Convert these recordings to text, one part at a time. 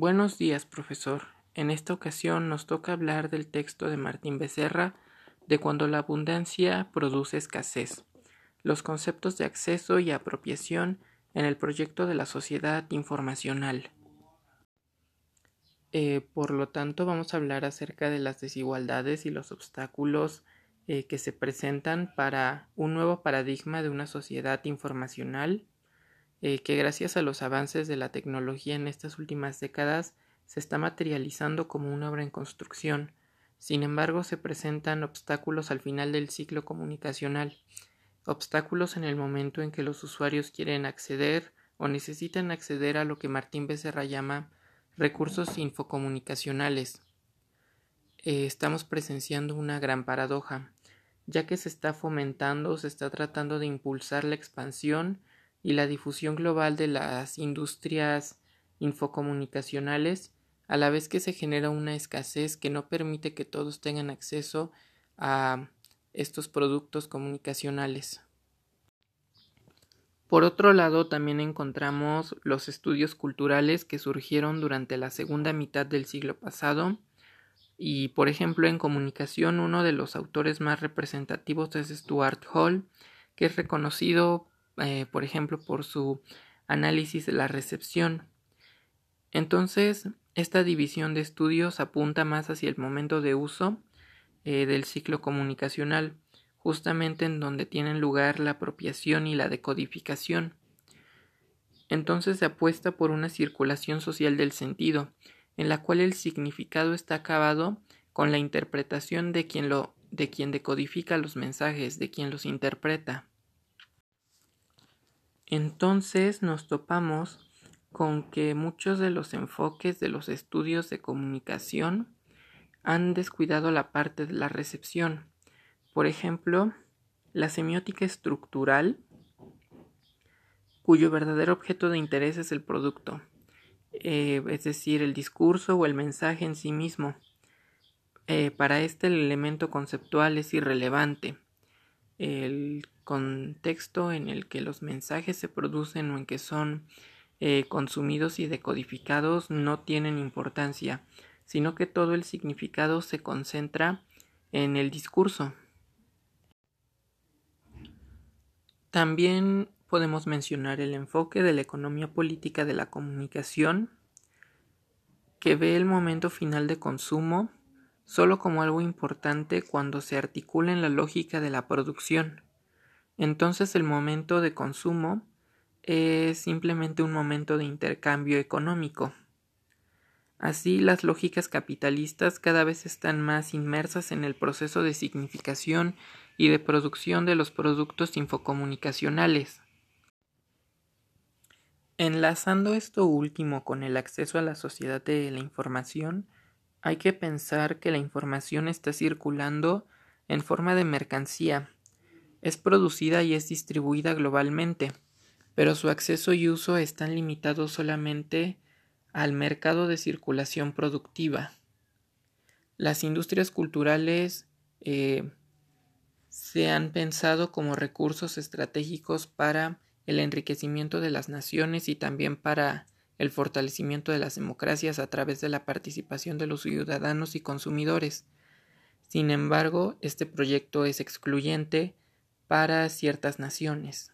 Buenos días, profesor. En esta ocasión nos toca hablar del texto de Martín Becerra de cuando la abundancia produce escasez, los conceptos de acceso y apropiación en el proyecto de la sociedad informacional. Eh, por lo tanto, vamos a hablar acerca de las desigualdades y los obstáculos eh, que se presentan para un nuevo paradigma de una sociedad informacional eh, que gracias a los avances de la tecnología en estas últimas décadas se está materializando como una obra en construcción. Sin embargo, se presentan obstáculos al final del ciclo comunicacional, obstáculos en el momento en que los usuarios quieren acceder o necesitan acceder a lo que Martín Becerra llama recursos infocomunicacionales. Eh, estamos presenciando una gran paradoja, ya que se está fomentando, se está tratando de impulsar la expansión y la difusión global de las industrias infocomunicacionales, a la vez que se genera una escasez que no permite que todos tengan acceso a estos productos comunicacionales. Por otro lado, también encontramos los estudios culturales que surgieron durante la segunda mitad del siglo pasado, y por ejemplo en comunicación uno de los autores más representativos es Stuart Hall, que es reconocido eh, por ejemplo, por su análisis de la recepción. Entonces, esta división de estudios apunta más hacia el momento de uso eh, del ciclo comunicacional, justamente en donde tienen lugar la apropiación y la decodificación. Entonces se apuesta por una circulación social del sentido, en la cual el significado está acabado con la interpretación de quien lo de quien decodifica los mensajes, de quien los interpreta. Entonces nos topamos con que muchos de los enfoques de los estudios de comunicación han descuidado la parte de la recepción. Por ejemplo, la semiótica estructural, cuyo verdadero objeto de interés es el producto, eh, es decir, el discurso o el mensaje en sí mismo. Eh, para este el elemento conceptual es irrelevante. El contexto en el que los mensajes se producen o en que son eh, consumidos y decodificados no tienen importancia, sino que todo el significado se concentra en el discurso. También podemos mencionar el enfoque de la economía política de la comunicación, que ve el momento final de consumo solo como algo importante cuando se articula en la lógica de la producción entonces el momento de consumo es simplemente un momento de intercambio económico. Así las lógicas capitalistas cada vez están más inmersas en el proceso de significación y de producción de los productos infocomunicacionales. Enlazando esto último con el acceso a la sociedad de la información, hay que pensar que la información está circulando en forma de mercancía es producida y es distribuida globalmente, pero su acceso y uso están limitados solamente al mercado de circulación productiva. Las industrias culturales eh, se han pensado como recursos estratégicos para el enriquecimiento de las naciones y también para el fortalecimiento de las democracias a través de la participación de los ciudadanos y consumidores. Sin embargo, este proyecto es excluyente para ciertas naciones.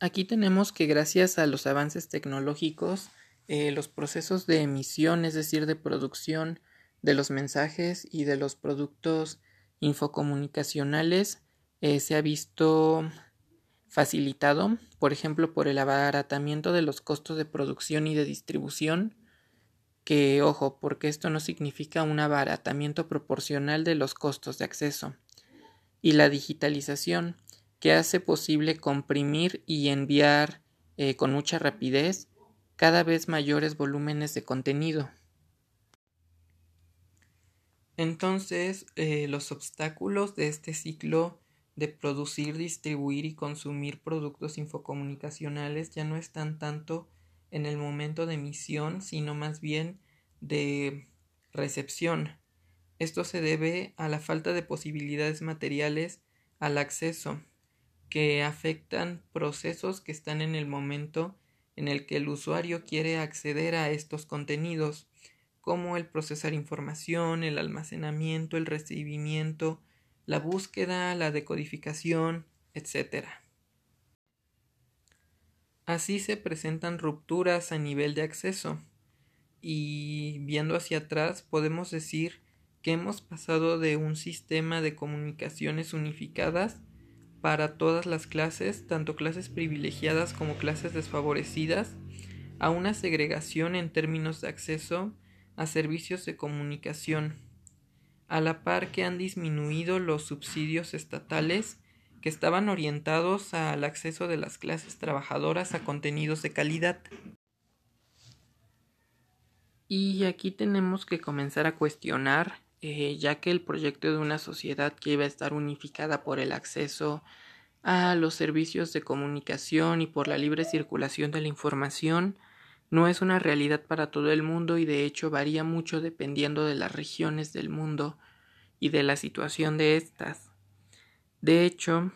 Aquí tenemos que gracias a los avances tecnológicos, eh, los procesos de emisión, es decir, de producción de los mensajes y de los productos infocomunicacionales, eh, se ha visto facilitado, por ejemplo, por el abaratamiento de los costos de producción y de distribución, que, ojo, porque esto no significa un abaratamiento proporcional de los costos de acceso y la digitalización, que hace posible comprimir y enviar eh, con mucha rapidez cada vez mayores volúmenes de contenido. Entonces, eh, los obstáculos de este ciclo de producir, distribuir y consumir productos infocomunicacionales ya no están tanto en el momento de emisión, sino más bien de recepción. Esto se debe a la falta de posibilidades materiales al acceso, que afectan procesos que están en el momento en el que el usuario quiere acceder a estos contenidos, como el procesar información, el almacenamiento, el recibimiento, la búsqueda, la decodificación, etc. Así se presentan rupturas a nivel de acceso y viendo hacia atrás podemos decir que hemos pasado de un sistema de comunicaciones unificadas para todas las clases, tanto clases privilegiadas como clases desfavorecidas, a una segregación en términos de acceso a servicios de comunicación, a la par que han disminuido los subsidios estatales que estaban orientados al acceso de las clases trabajadoras a contenidos de calidad. Y aquí tenemos que comenzar a cuestionar, eh, ya que el proyecto de una sociedad que iba a estar unificada por el acceso a los servicios de comunicación y por la libre circulación de la información no es una realidad para todo el mundo y de hecho varía mucho dependiendo de las regiones del mundo y de la situación de estas. De hecho,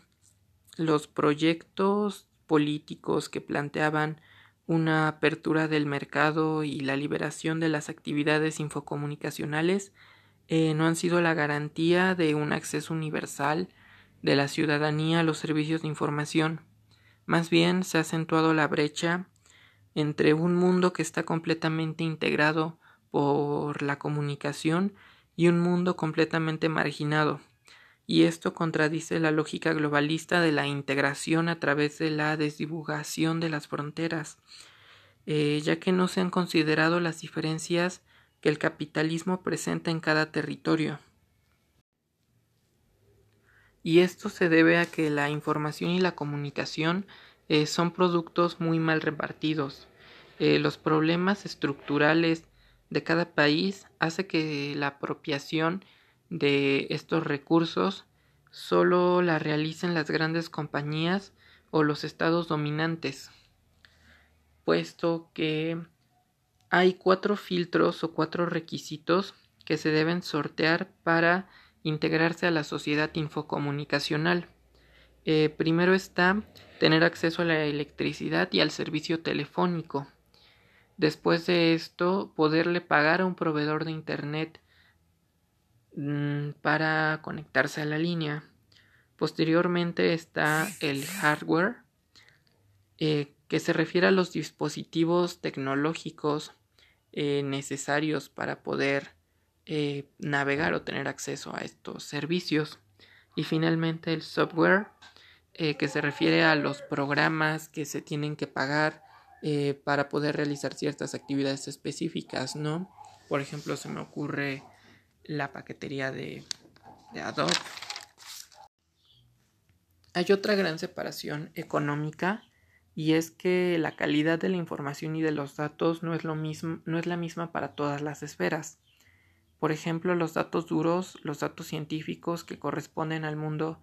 los proyectos políticos que planteaban una apertura del mercado y la liberación de las actividades infocomunicacionales eh, no han sido la garantía de un acceso universal de la ciudadanía a los servicios de información. Más bien se ha acentuado la brecha entre un mundo que está completamente integrado por la comunicación y un mundo completamente marginado. Y esto contradice la lógica globalista de la integración a través de la desdivulgación de las fronteras, eh, ya que no se han considerado las diferencias que el capitalismo presenta en cada territorio. Y esto se debe a que la información y la comunicación eh, son productos muy mal repartidos. Eh, los problemas estructurales de cada país hace que la apropiación de estos recursos solo la realicen las grandes compañías o los estados dominantes, puesto que hay cuatro filtros o cuatro requisitos que se deben sortear para integrarse a la sociedad infocomunicacional. Eh, primero está tener acceso a la electricidad y al servicio telefónico. Después de esto, poderle pagar a un proveedor de Internet mm, para conectarse a la línea. Posteriormente está el hardware, eh, que se refiere a los dispositivos tecnológicos eh, necesarios para poder eh, navegar o tener acceso a estos servicios. Y finalmente el software, que se refiere a los programas que se tienen que pagar eh, para poder realizar ciertas actividades específicas, ¿no? Por ejemplo, se me ocurre la paquetería de, de Adobe. Hay otra gran separación económica y es que la calidad de la información y de los datos no es, lo mismo, no es la misma para todas las esferas. Por ejemplo, los datos duros, los datos científicos que corresponden al mundo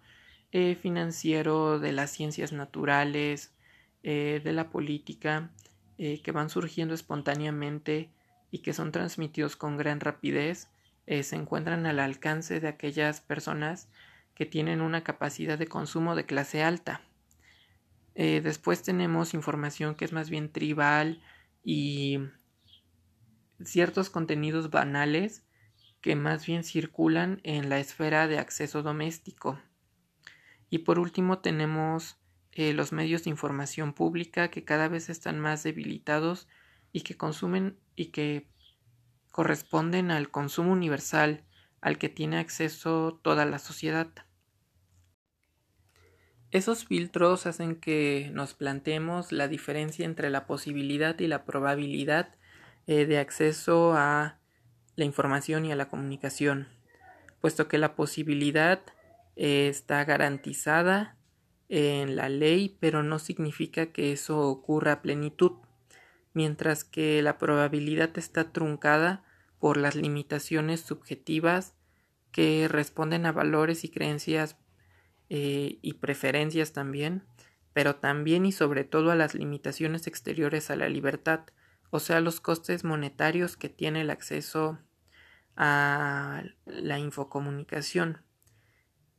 eh, financiero, de las ciencias naturales, eh, de la política eh, que van surgiendo espontáneamente y que son transmitidos con gran rapidez se encuentran al alcance de aquellas personas que tienen una capacidad de consumo de clase alta. Después tenemos información que es más bien tribal y ciertos contenidos banales que más bien circulan en la esfera de acceso doméstico. Y por último tenemos eh, los medios de información pública que cada vez están más debilitados y que consumen y que corresponden al consumo universal al que tiene acceso toda la sociedad. Esos filtros hacen que nos planteemos la diferencia entre la posibilidad y la probabilidad eh, de acceso a la información y a la comunicación, puesto que la posibilidad eh, está garantizada en la ley, pero no significa que eso ocurra a plenitud, mientras que la probabilidad está truncada por las limitaciones subjetivas que responden a valores y creencias eh, y preferencias también, pero también y sobre todo a las limitaciones exteriores a la libertad, o sea, los costes monetarios que tiene el acceso a la infocomunicación.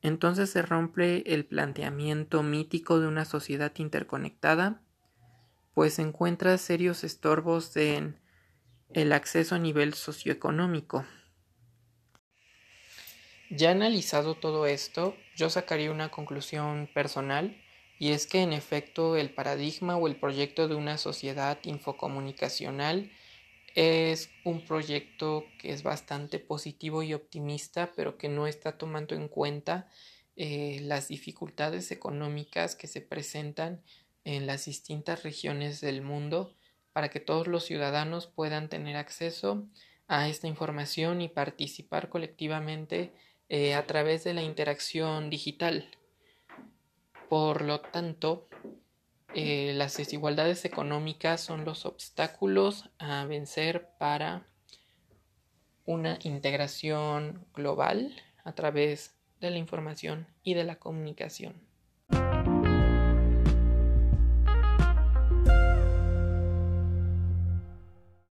Entonces se rompe el planteamiento mítico de una sociedad interconectada, pues encuentra serios estorbos en el acceso a nivel socioeconómico. Ya analizado todo esto, yo sacaría una conclusión personal y es que en efecto el paradigma o el proyecto de una sociedad infocomunicacional es un proyecto que es bastante positivo y optimista, pero que no está tomando en cuenta eh, las dificultades económicas que se presentan en las distintas regiones del mundo para que todos los ciudadanos puedan tener acceso a esta información y participar colectivamente eh, a través de la interacción digital. Por lo tanto, eh, las desigualdades económicas son los obstáculos a vencer para una integración global a través de la información y de la comunicación.